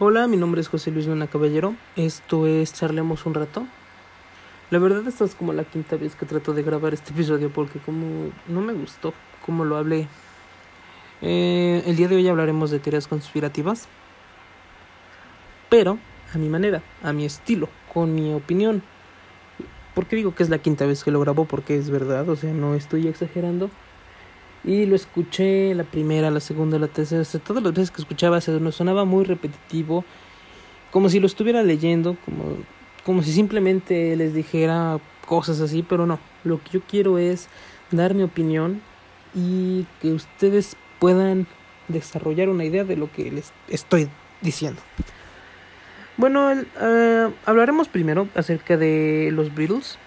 Hola, mi nombre es José Luis Luna Caballero. Esto es Charlemos un rato. La verdad esta es como la quinta vez que trato de grabar este episodio porque como no me gustó como lo hablé. Eh, el día de hoy hablaremos de teorías conspirativas, pero a mi manera, a mi estilo, con mi opinión. ¿Por qué digo que es la quinta vez que lo grabo? Porque es verdad, o sea, no estoy exagerando. Y lo escuché la primera, la segunda, la tercera, todas las veces que escuchaba se me sonaba muy repetitivo, como si lo estuviera leyendo, como, como si simplemente les dijera cosas así, pero no, lo que yo quiero es dar mi opinión y que ustedes puedan desarrollar una idea de lo que les estoy diciendo. Bueno, uh, hablaremos primero acerca de los Beatles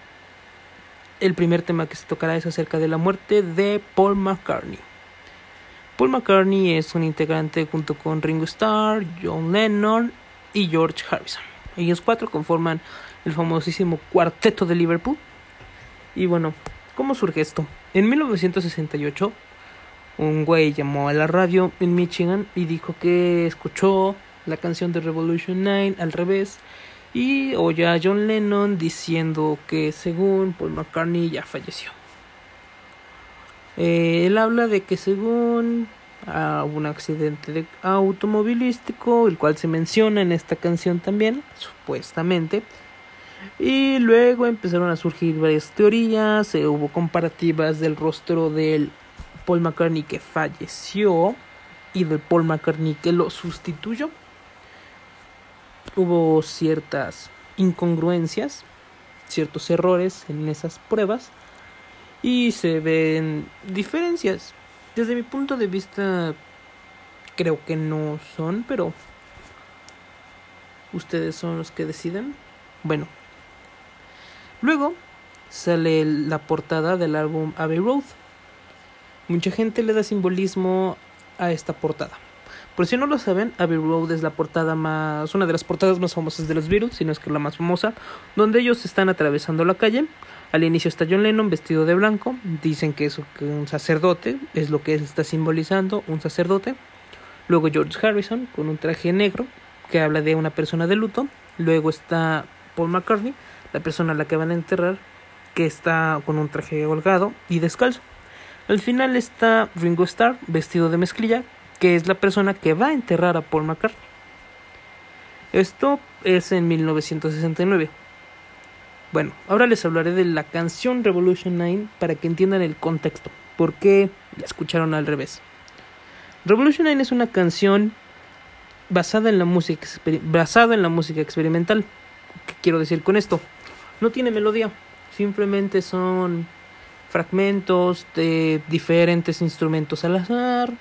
el primer tema que se tocará es acerca de la muerte de Paul McCartney. Paul McCartney es un integrante junto con Ringo Starr, John Lennon y George Harrison. Ellos cuatro conforman el famosísimo Cuarteto de Liverpool. Y bueno, ¿cómo surge esto? En 1968, un güey llamó a la radio en Michigan y dijo que escuchó la canción de Revolution 9 al revés y oye a John Lennon diciendo que según Paul McCartney ya falleció. Eh, él habla de que según ah, hubo un accidente automovilístico, el cual se menciona en esta canción también, supuestamente. Y luego empezaron a surgir varias teorías, eh, hubo comparativas del rostro del Paul McCartney que falleció y del Paul McCartney que lo sustituyó hubo ciertas incongruencias, ciertos errores en esas pruebas y se ven diferencias. Desde mi punto de vista creo que no son, pero ustedes son los que deciden. Bueno, luego sale la portada del álbum Abbey Road. Mucha gente le da simbolismo a esta portada. Por si no lo saben, Abbey Road es la portada más, una de las portadas más famosas de los Beatles, si no es que la más famosa, donde ellos están atravesando la calle. Al inicio está John Lennon vestido de blanco, dicen que es un sacerdote, es lo que está simbolizando, un sacerdote. Luego George Harrison con un traje negro, que habla de una persona de luto. Luego está Paul McCartney, la persona a la que van a enterrar, que está con un traje holgado y descalzo. Al final está Ringo Starr vestido de mezclilla, que es la persona que va a enterrar a Paul McCartney. Esto es en 1969. Bueno, ahora les hablaré de la canción Revolution 9 para que entiendan el contexto, por qué la escucharon al revés. Revolution 9 es una canción basada en la música basada en la música experimental. ¿Qué quiero decir con esto? No tiene melodía, simplemente son fragmentos de diferentes instrumentos al azar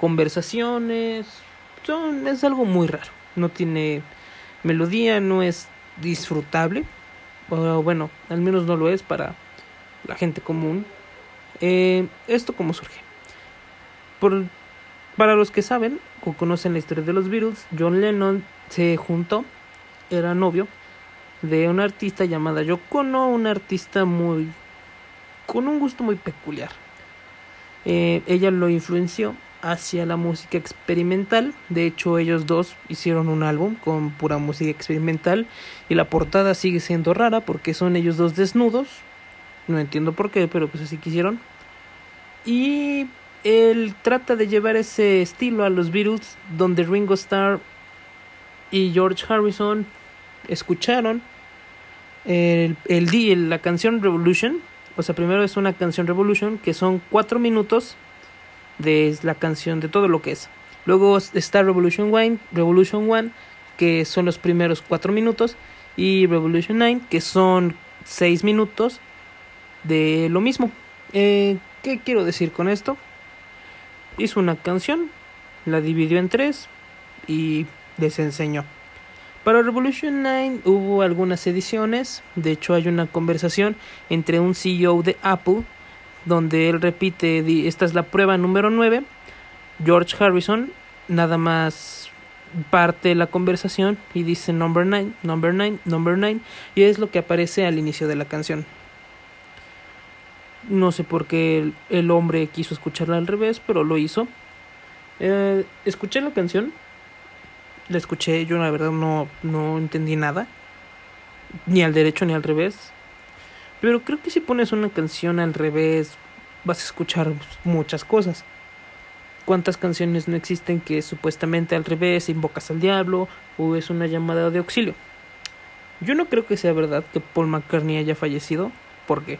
conversaciones. Son, es algo muy raro. No tiene melodía, no es disfrutable. O, bueno, al menos no lo es para la gente común. Eh, ¿Esto cómo surge? Por, para los que saben o conocen la historia de los Beatles, John Lennon se juntó, era novio de una artista llamada Yoko una artista muy con un gusto muy peculiar. Eh, ella lo influenció hacia la música experimental. De hecho, ellos dos hicieron un álbum con pura música experimental y la portada sigue siendo rara porque son ellos dos desnudos. No entiendo por qué, pero pues así quisieron. Y él trata de llevar ese estilo a los Beatles, donde Ringo Starr y George Harrison escucharon el, el, la canción Revolution. O sea, primero es una canción Revolution que son cuatro minutos de la canción, de todo lo que es. Luego está Revolution One, Revolution One, que son los primeros cuatro minutos, y Revolution 9, que son seis minutos de lo mismo. Eh, ¿Qué quiero decir con esto? Hizo una canción, la dividió en tres y les enseñó. Para Revolution 9 hubo algunas ediciones, de hecho hay una conversación entre un CEO de Apple donde él repite, esta es la prueba número 9, George Harrison nada más parte la conversación y dice number 9, number 9, number 9 y es lo que aparece al inicio de la canción. No sé por qué el, hombre quiso escucharla al revés, pero lo hizo. Eh, escuché la canción la escuché, yo la verdad no, no entendí nada, ni al derecho ni al revés. Pero creo que si pones una canción al revés, vas a escuchar muchas cosas. ¿Cuántas canciones no existen que supuestamente al revés invocas al diablo o es una llamada de auxilio? Yo no creo que sea verdad que Paul McCartney haya fallecido. ¿Por qué?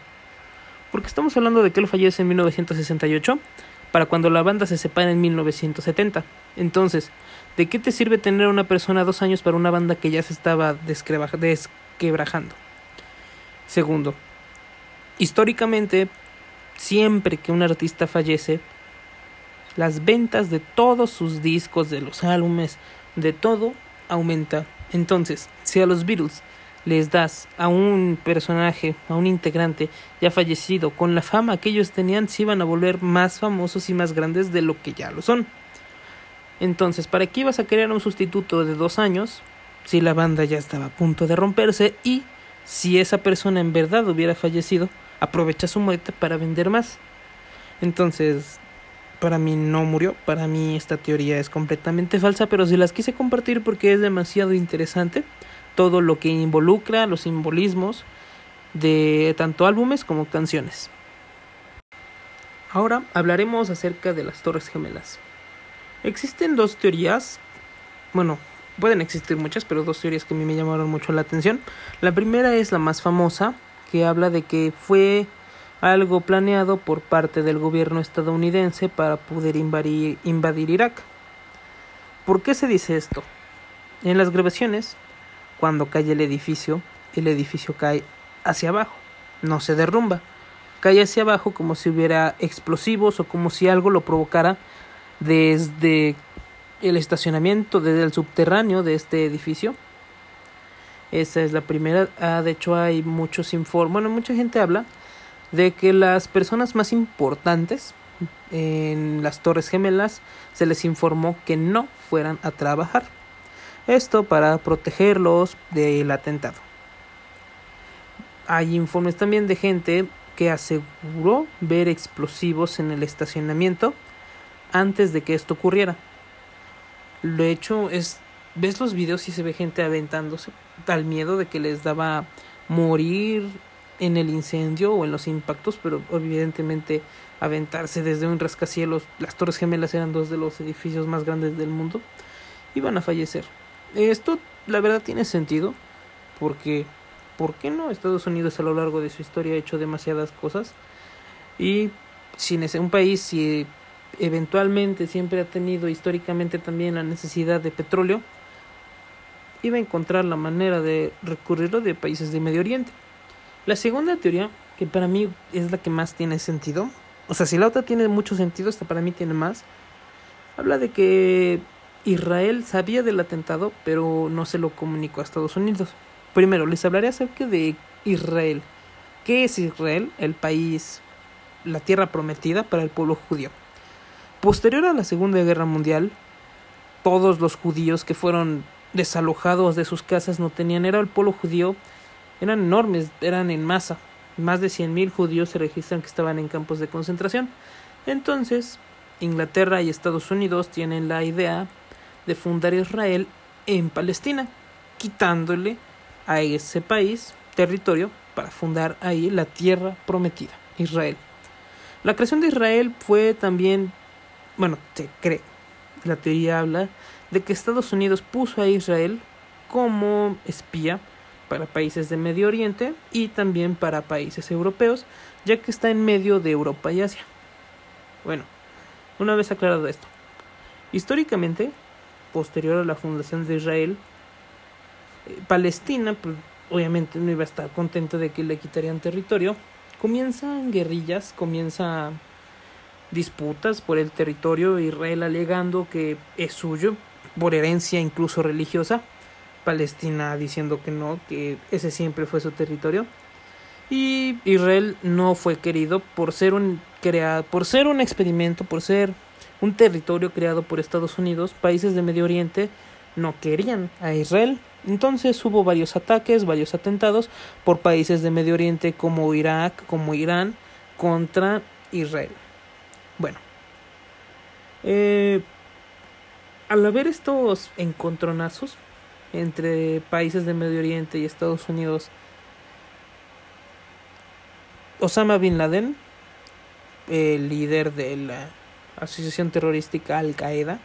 Porque estamos hablando de que él fallece en 1968 para cuando la banda se separa en 1970. Entonces, ¿de qué te sirve tener a una persona dos años para una banda que ya se estaba desquebrajando? Segundo, históricamente, siempre que un artista fallece, las ventas de todos sus discos, de los álbumes, de todo, aumenta. Entonces, si a los Beatles les das a un personaje, a un integrante ya fallecido, con la fama que ellos tenían, se iban a volver más famosos y más grandes de lo que ya lo son. Entonces, ¿para qué ibas a crear un sustituto de dos años si la banda ya estaba a punto de romperse y si esa persona en verdad hubiera fallecido, aprovecha su muerte para vender más? Entonces, para mí no murió, para mí esta teoría es completamente falsa, pero si las quise compartir porque es demasiado interesante todo lo que involucra los simbolismos de tanto álbumes como canciones. Ahora hablaremos acerca de las Torres Gemelas. Existen dos teorías, bueno, pueden existir muchas, pero dos teorías que a mí me llamaron mucho la atención. La primera es la más famosa, que habla de que fue algo planeado por parte del gobierno estadounidense para poder invadir, Irak. ¿Por qué se dice esto? En las grabaciones cuando cae el edificio, el edificio cae hacia abajo, no se derrumba, cae hacia abajo como si hubiera explosivos o como si algo lo provocara desde el estacionamiento, desde el subterráneo de este edificio. Esa es la primera. Ah, de hecho, hay muchos informes. Bueno, mucha gente habla de que las personas más importantes en las Torres Gemelas se les informó que no fueran a trabajar. Esto para protegerlos del atentado. Hay informes también de gente que aseguró ver explosivos en el estacionamiento antes de que esto ocurriera. Lo hecho es, ves los videos y se ve gente aventándose, tal miedo de que les daba morir en el incendio o en los impactos, pero evidentemente aventarse desde un rascacielos, las Torres Gemelas eran dos de los edificios más grandes del mundo, iban a fallecer. Esto la verdad tiene sentido porque ¿por qué no? Estados Unidos a lo largo de su historia ha hecho demasiadas cosas y si un país si eventualmente siempre ha tenido históricamente también la necesidad de petróleo iba a encontrar la manera de recurrirlo de países de Medio Oriente. La segunda teoría, que para mí es la que más tiene sentido, o sea, si la otra tiene mucho sentido, esta para mí tiene más, habla de que Israel sabía del atentado, pero no se lo comunicó a Estados Unidos. Primero, les hablaré acerca de Israel. ¿Qué es Israel? El país, la tierra prometida para el pueblo judío. Posterior a la Segunda Guerra Mundial, todos los judíos que fueron desalojados de sus casas no tenían, era el pueblo judío, eran enormes, eran en masa. Más de 100.000 judíos se registran que estaban en campos de concentración. Entonces, Inglaterra y Estados Unidos tienen la idea de fundar Israel en Palestina, quitándole a ese país territorio para fundar ahí la tierra prometida, Israel. La creación de Israel fue también, bueno, se cree, la teoría habla de que Estados Unidos puso a Israel como espía para países de Medio Oriente y también para países europeos, ya que está en medio de Europa y Asia. Bueno, una vez aclarado esto, históricamente posterior a la fundación de Israel, eh, Palestina, pues, obviamente no iba a estar contento de que le quitarían territorio. Comienzan guerrillas, comienzan disputas por el territorio, Israel alegando que es suyo, por herencia incluso religiosa, Palestina diciendo que no, que ese siempre fue su territorio. Y Israel no fue querido por ser un creado, por ser un experimento, por ser un territorio creado por Estados Unidos, países de Medio Oriente no querían a Israel. Entonces hubo varios ataques, varios atentados por países de Medio Oriente como Irak, como Irán, contra Israel. Bueno, eh, al haber estos encontronazos entre países de Medio Oriente y Estados Unidos, Osama Bin Laden, el líder de la asociación terrorística Al Qaeda,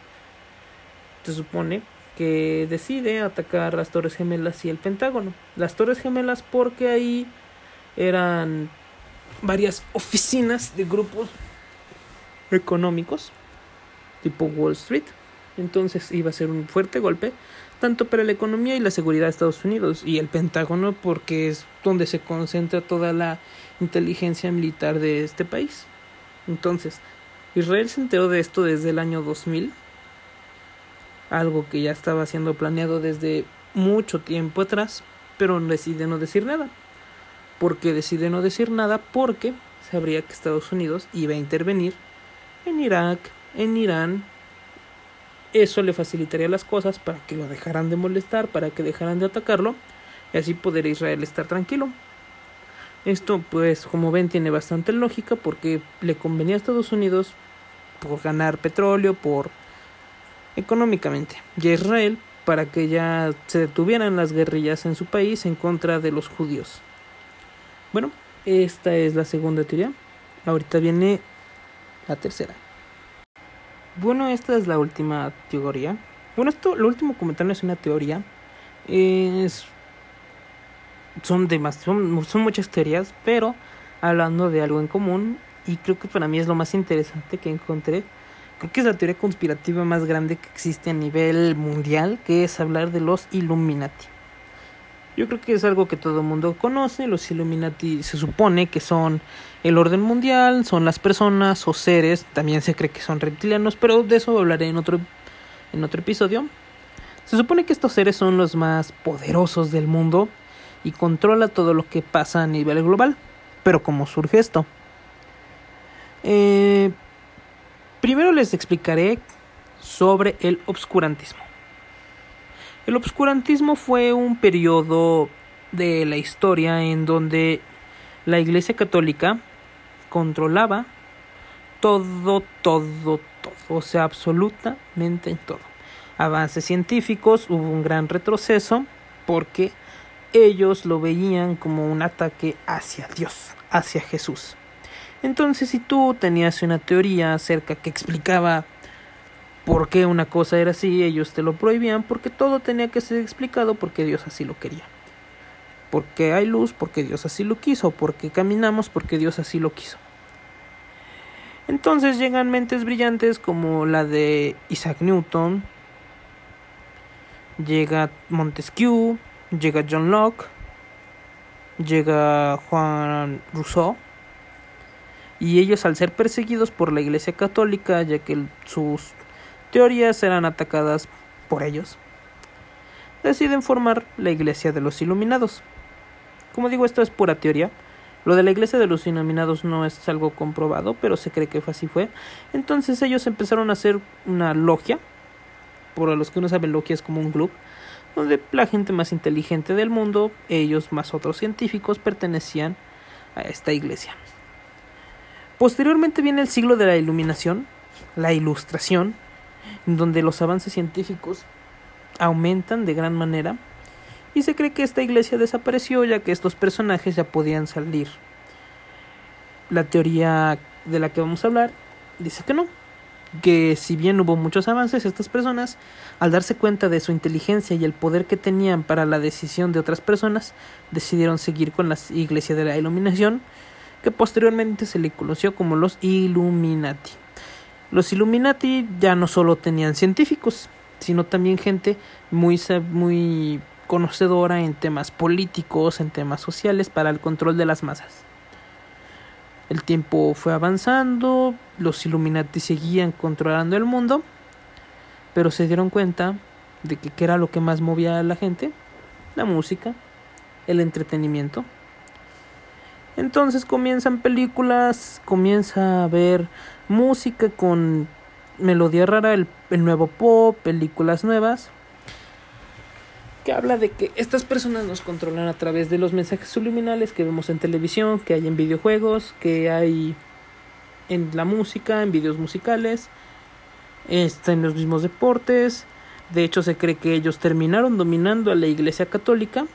se supone que decide atacar las Torres Gemelas y el Pentágono. Las Torres Gemelas porque ahí eran varias oficinas de grupos económicos tipo Wall Street. Entonces iba a ser un fuerte golpe tanto para la economía y la seguridad de Estados Unidos y el Pentágono porque es donde se concentra toda la inteligencia militar de este país. Entonces, Israel se enteró de esto desde el año 2000, algo que ya estaba siendo planeado desde mucho tiempo atrás, pero decide no decir nada. ¿Por qué decide no decir nada? Porque sabría que Estados Unidos iba a intervenir en Irak, en Irán. Eso le facilitaría las cosas para que lo dejaran de molestar, para que dejaran de atacarlo y así poder Israel estar tranquilo. Esto pues como ven tiene bastante lógica porque le convenía a Estados Unidos por ganar petróleo, por económicamente y a Israel para que ya se detuvieran las guerrillas en su país en contra de los judíos. Bueno, esta es la segunda teoría. Ahorita viene la tercera. Bueno, esta es la última teoría. Bueno, esto, lo último comentario es una teoría. Es, son, son, muchas teorías, pero hablando de algo en común. Y creo que para mí es lo más interesante que encontré. Creo que es la teoría conspirativa más grande que existe a nivel mundial, que es hablar de los Illuminati. Yo creo que es algo que todo el mundo conoce. Los Illuminati se supone que son el orden mundial, son las personas o seres. También se cree que son reptilianos, pero de eso hablaré en otro, en otro episodio. Se supone que estos seres son los más poderosos del mundo y controla todo lo que pasa a nivel global. Pero ¿cómo surge esto? Eh, primero les explicaré sobre el obscurantismo. El obscurantismo fue un periodo de la historia en donde la Iglesia Católica controlaba todo, todo, todo, o sea, absolutamente todo. Avances científicos, hubo un gran retroceso porque ellos lo veían como un ataque hacia Dios, hacia Jesús. Entonces, si tú tenías una teoría acerca que explicaba por qué una cosa era así, ellos te lo prohibían porque todo tenía que ser explicado porque Dios así lo quería. Porque hay luz, porque Dios así lo quiso, porque caminamos, porque Dios así lo quiso. Entonces llegan mentes brillantes como la de Isaac Newton, llega Montesquieu, llega John Locke, llega Juan Rousseau, y ellos al ser perseguidos por la Iglesia Católica, ya que sus teorías eran atacadas por ellos. Deciden formar la Iglesia de los Iluminados. Como digo, esto es pura teoría. Lo de la Iglesia de los Iluminados no es algo comprobado, pero se cree que así fue. Entonces ellos empezaron a hacer una logia. Por los que no saben, logia es como un club donde la gente más inteligente del mundo, ellos más otros científicos, pertenecían a esta iglesia. Posteriormente viene el siglo de la iluminación, la ilustración, donde los avances científicos aumentan de gran manera y se cree que esta iglesia desapareció ya que estos personajes ya podían salir. La teoría de la que vamos a hablar dice que no, que si bien hubo muchos avances, estas personas, al darse cuenta de su inteligencia y el poder que tenían para la decisión de otras personas, decidieron seguir con la iglesia de la iluminación, que posteriormente se le conoció como los Illuminati. Los Illuminati ya no solo tenían científicos, sino también gente muy, muy conocedora en temas políticos, en temas sociales, para el control de las masas. El tiempo fue avanzando, los Illuminati seguían controlando el mundo, pero se dieron cuenta de que qué era lo que más movía a la gente, la música, el entretenimiento. Entonces comienzan películas, comienza a ver música con melodía rara, el, nuevo pop, películas nuevas, que habla de que estas personas nos controlan a través de los mensajes subliminales que vemos en televisión, que hay en videojuegos, que hay en la música, en videos musicales, está en los mismos deportes. De hecho, se cree que ellos terminaron dominando a la Iglesia Católica,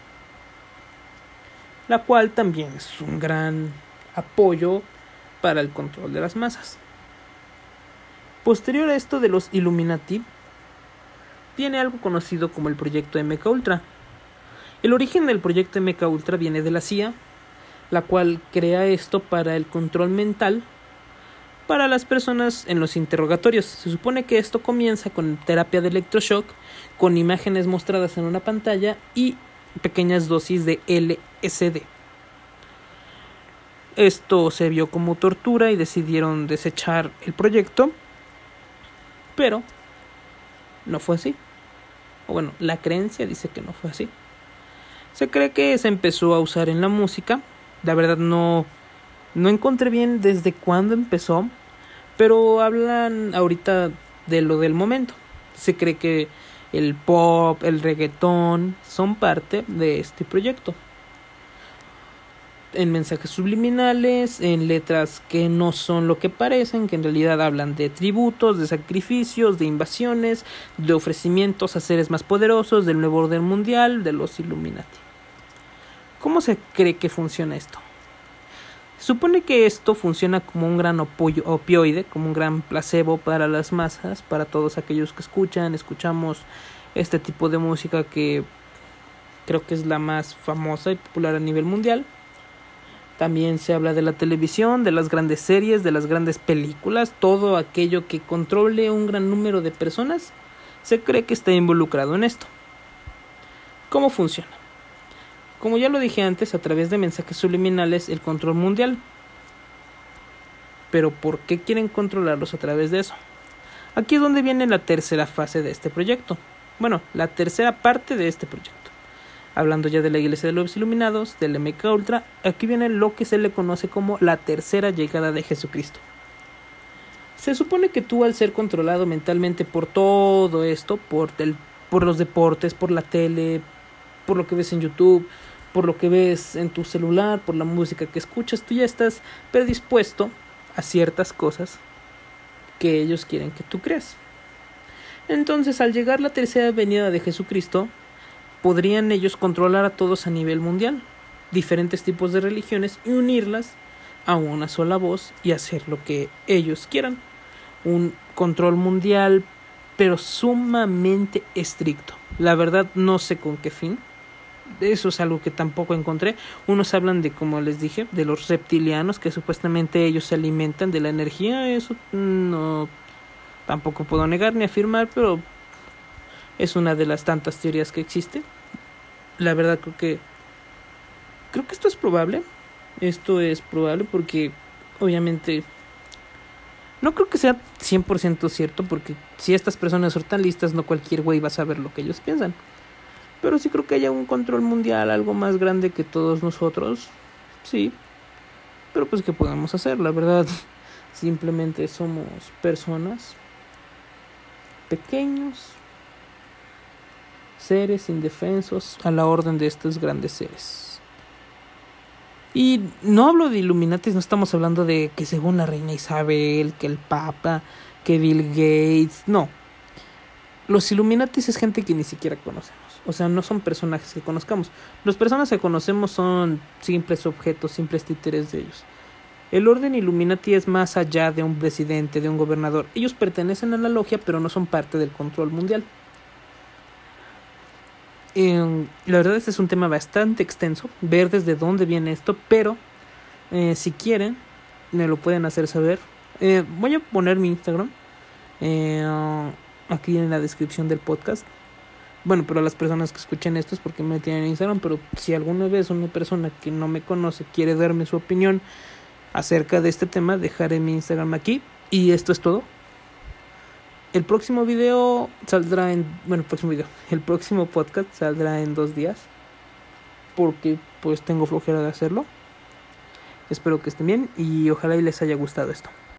la cual también es un gran apoyo para el control de las masas. Posterior a esto de los Illuminati, viene algo conocido como el proyecto MK Ultra. El origen del proyecto MK Ultra viene de la CIA, la cual crea esto para el control mental para las personas en los interrogatorios. Se supone que esto comienza con terapia de electroshock, con imágenes mostradas en una pantalla y pequeñas dosis de LSD. Esto se vio como tortura y decidieron desechar el proyecto, pero no fue así. O bueno, la creencia dice que no fue así. Se cree que se empezó a usar en la música. La verdad no no encontré bien desde cuándo empezó, pero hablan ahorita de lo del momento. Se cree que el pop, el reggaetón son parte de este proyecto. En mensajes subliminales, en letras que no son lo que parecen, que en realidad hablan de tributos, de sacrificios, de invasiones, de ofrecimientos a seres más poderosos, del nuevo orden mundial, de los Illuminati. ¿Cómo se cree que funciona esto? supone que esto funciona como un gran opioide, como un gran placebo para las masas, para todos aquellos que escuchan, escuchamos este tipo de música que creo que es la más famosa y popular a nivel mundial. También se habla de la televisión, de las grandes series, de las grandes películas, todo aquello que controle un gran número de personas, se cree que está involucrado en esto. ¿Cómo funciona? como ya lo dije antes, a través de mensajes subliminales el control mundial. Pero ¿por qué quieren controlarlos a través de eso? Aquí es donde viene la tercera fase de este proyecto. Bueno, la tercera parte de este proyecto. Hablando ya de la Iglesia de los Iluminados, del MK Ultra, aquí viene lo que se le conoce como la tercera llegada de Jesucristo. Se supone que tú al ser controlado mentalmente por todo esto, por, el, por los deportes, por la tele, por lo que ves en YouTube, por lo que ves en tu celular, por la música que escuchas, tú ya estás predispuesto a ciertas cosas que ellos quieren que tú creas. Entonces, al llegar la tercera venida de Jesucristo, podrían ellos controlar a todos a nivel mundial, diferentes tipos de religiones y unirlas a una sola voz y hacer lo que ellos quieran. Un control mundial, pero sumamente estricto. La verdad no sé con qué fin eso es algo que tampoco encontré. Unos hablan de, como les dije, de los reptilianos, que supuestamente ellos se alimentan de la energía. Eso no tampoco puedo negar ni afirmar, pero es una de las tantas teorías que existe. La verdad creo que creo que esto es probable. Esto es probable porque obviamente no creo que sea 100% cierto porque si estas personas son tan listas no cualquier güey va a saber lo que ellos piensan. Pero sí creo que haya un control mundial, algo más grande que todos nosotros. Sí. Pero pues ¿qué podemos hacer? La verdad, simplemente somos personas pequeños, seres indefensos a la orden de estos grandes seres. Y no hablo de Illuminatis, no estamos hablando de que según la reina Isabel, que el Papa, que Bill Gates, no. Los Illuminatis es gente que ni siquiera conocemos. O sea, no son personajes que conozcamos. Las personas que conocemos son simples objetos, simples títeres de ellos. El orden Illuminati es más allá de un presidente, de un gobernador. Ellos pertenecen a la logia, pero no son parte del control mundial. Eh, la verdad, este es un tema bastante extenso, ver desde dónde viene esto, pero eh, si quieren, me lo pueden hacer saber. Eh, voy a poner mi Instagram aquí en la descripción del podcast bueno, pero las personas que escuchen esto es porque me tienen en Instagram, pero si alguna vez una persona que no me conoce quiere darme su opinión acerca de este tema, dejaré mi Instagram aquí. Y esto es todo. El próximo video saldrá en... Bueno, el próximo video. El próximo podcast saldrá en dos días. Porque pues tengo flojera de hacerlo. Espero que estén bien y ojalá y les haya gustado esto.